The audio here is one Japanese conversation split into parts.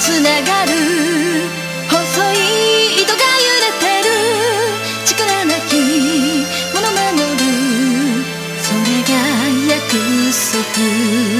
つながる。細い糸が揺れてる。力なきもの守る。それが約束。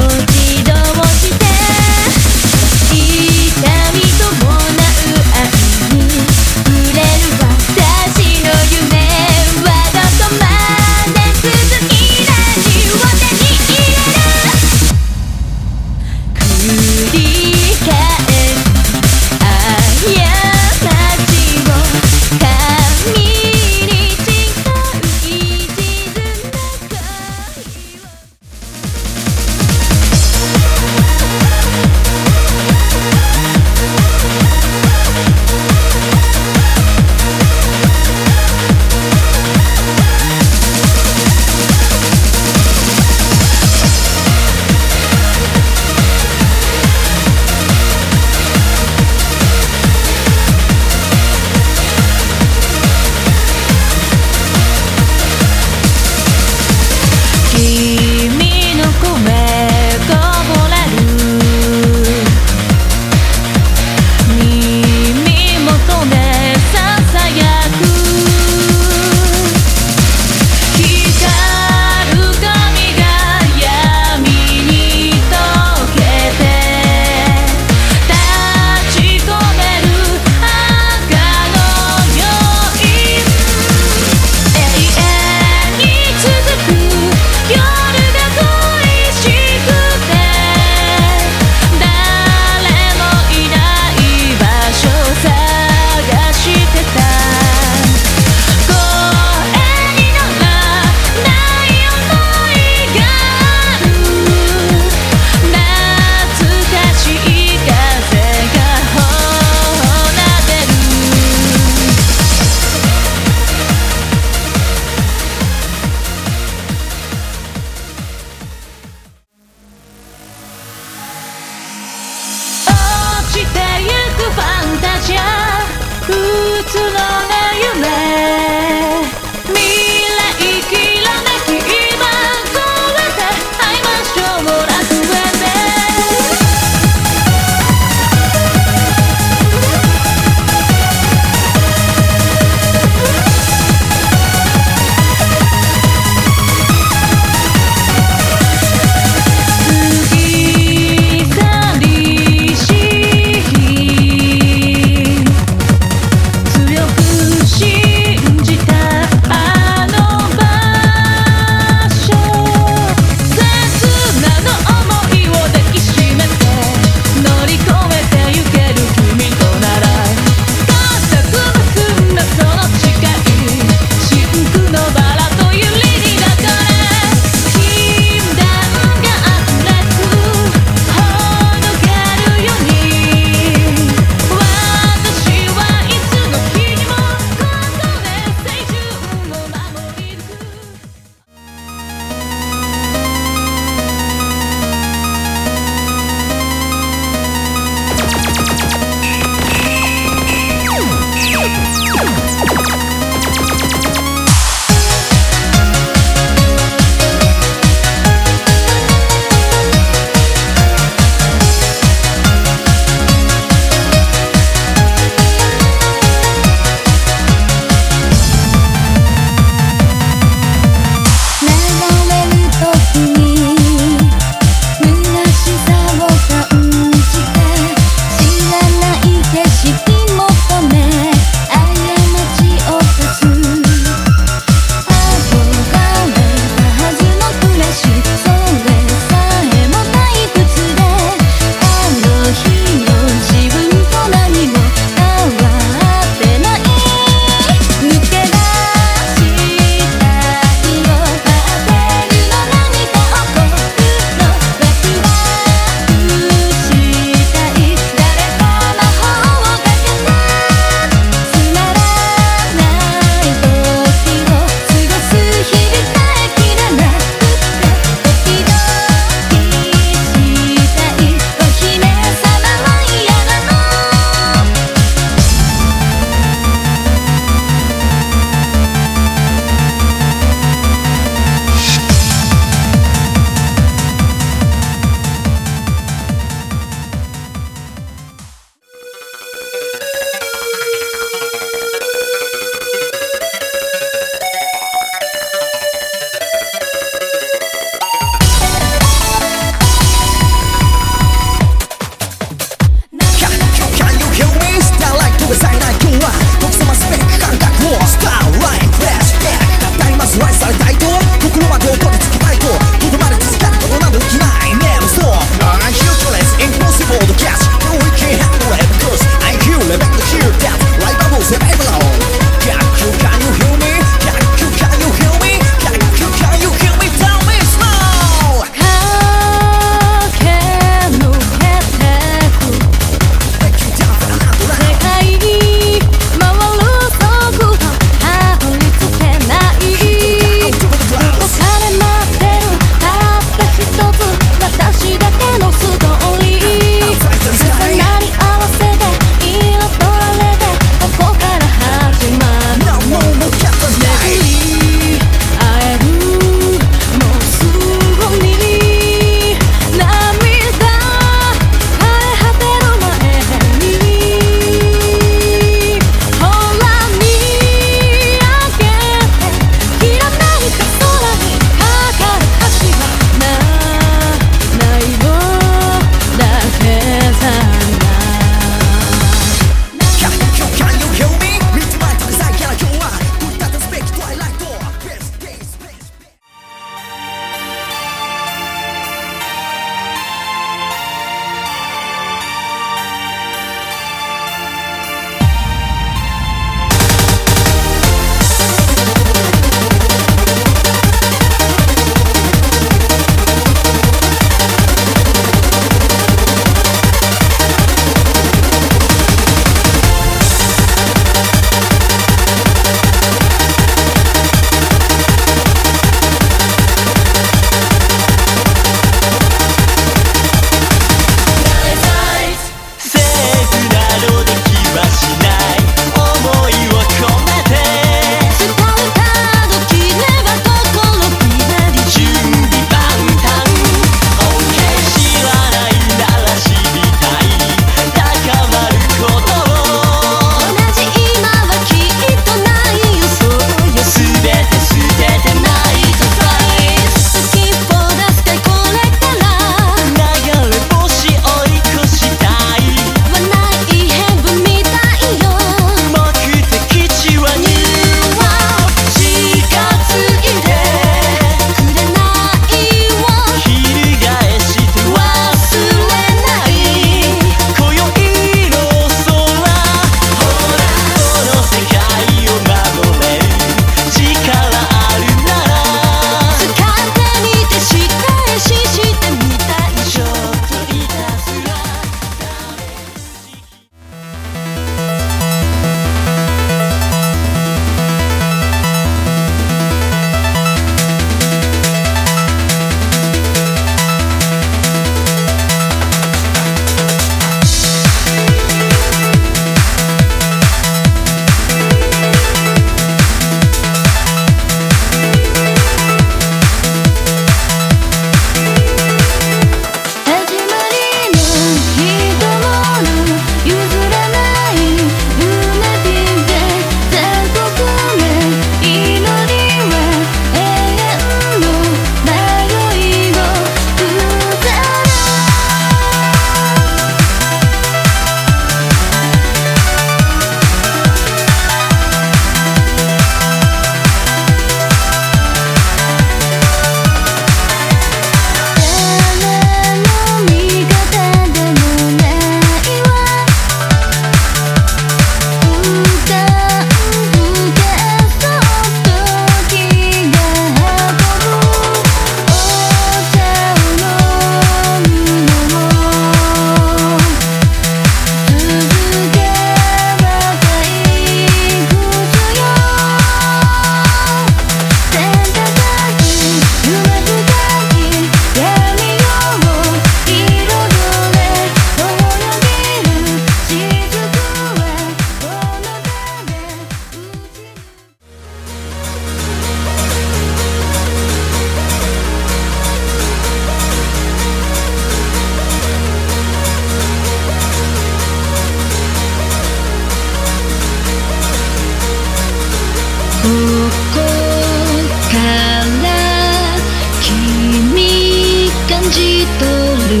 感じ取る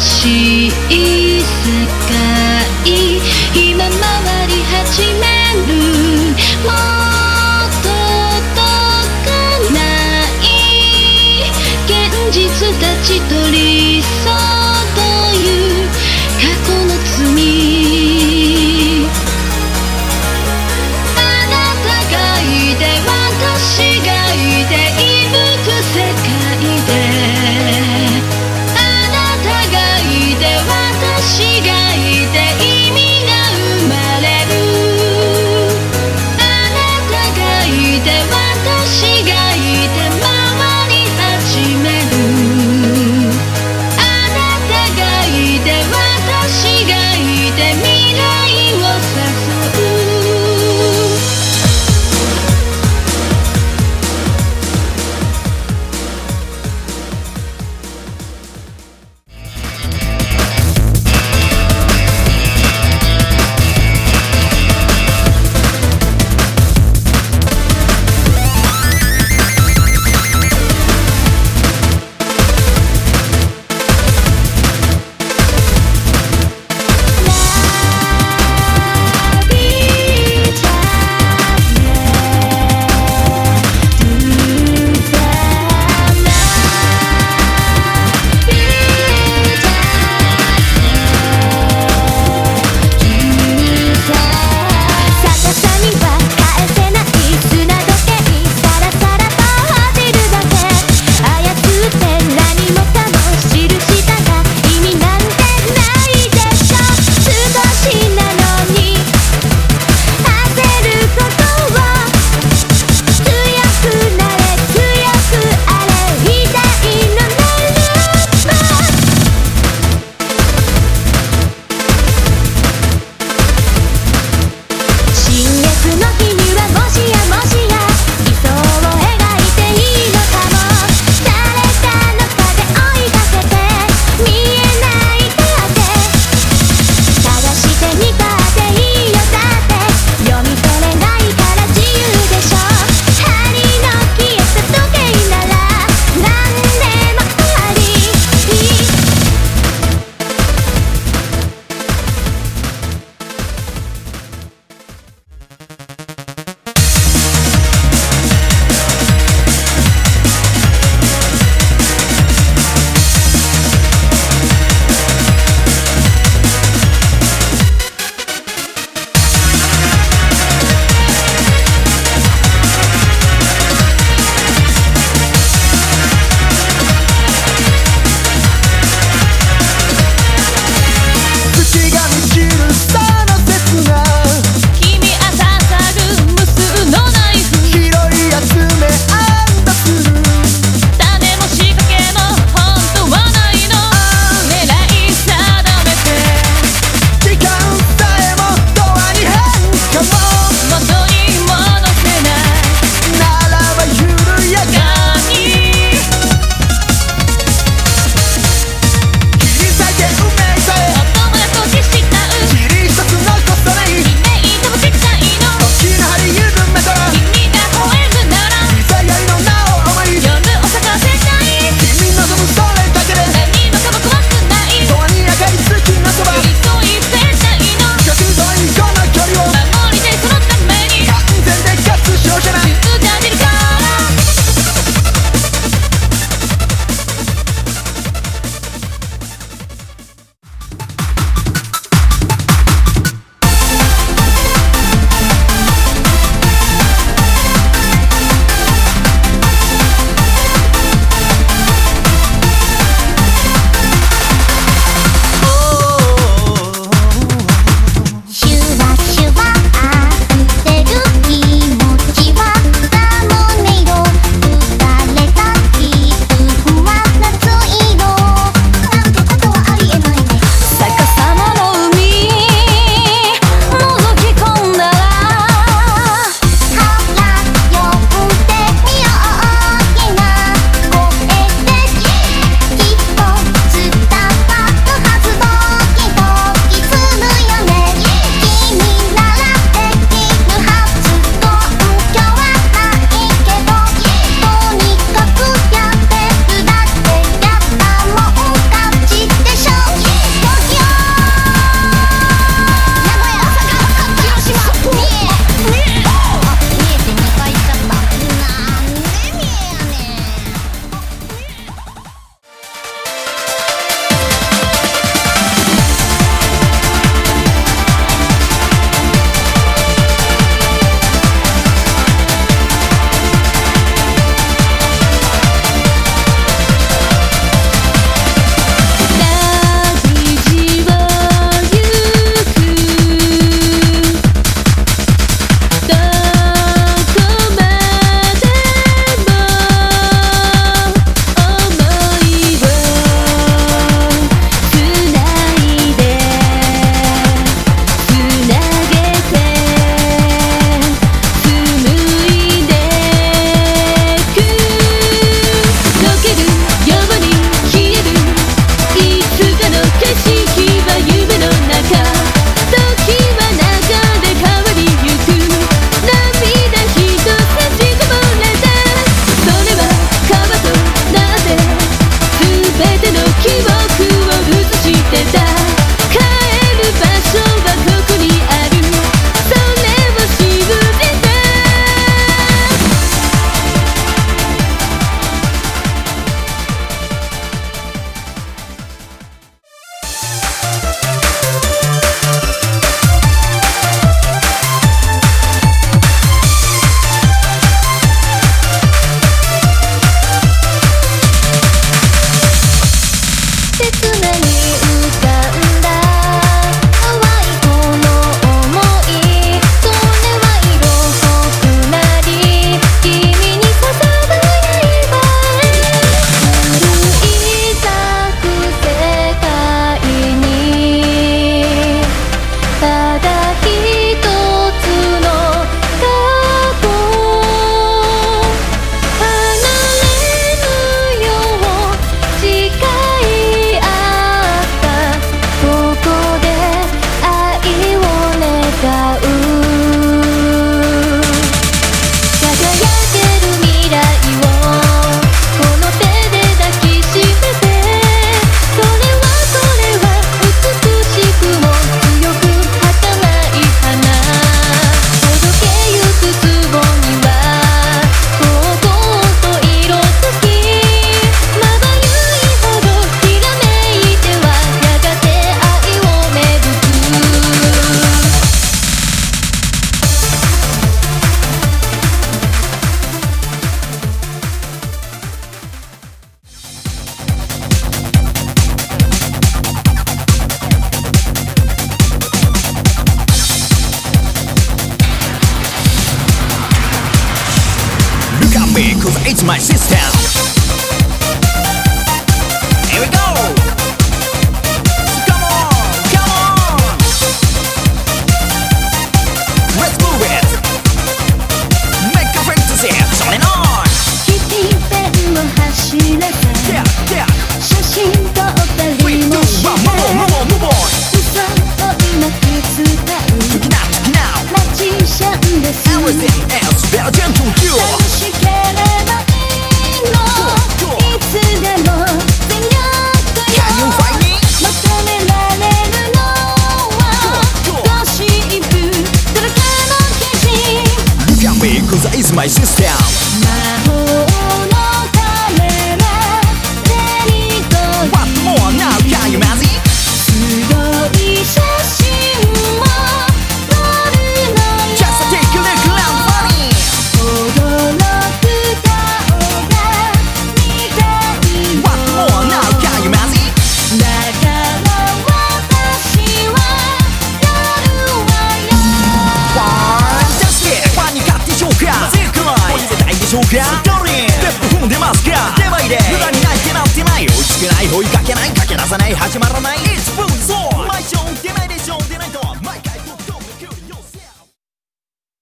新しい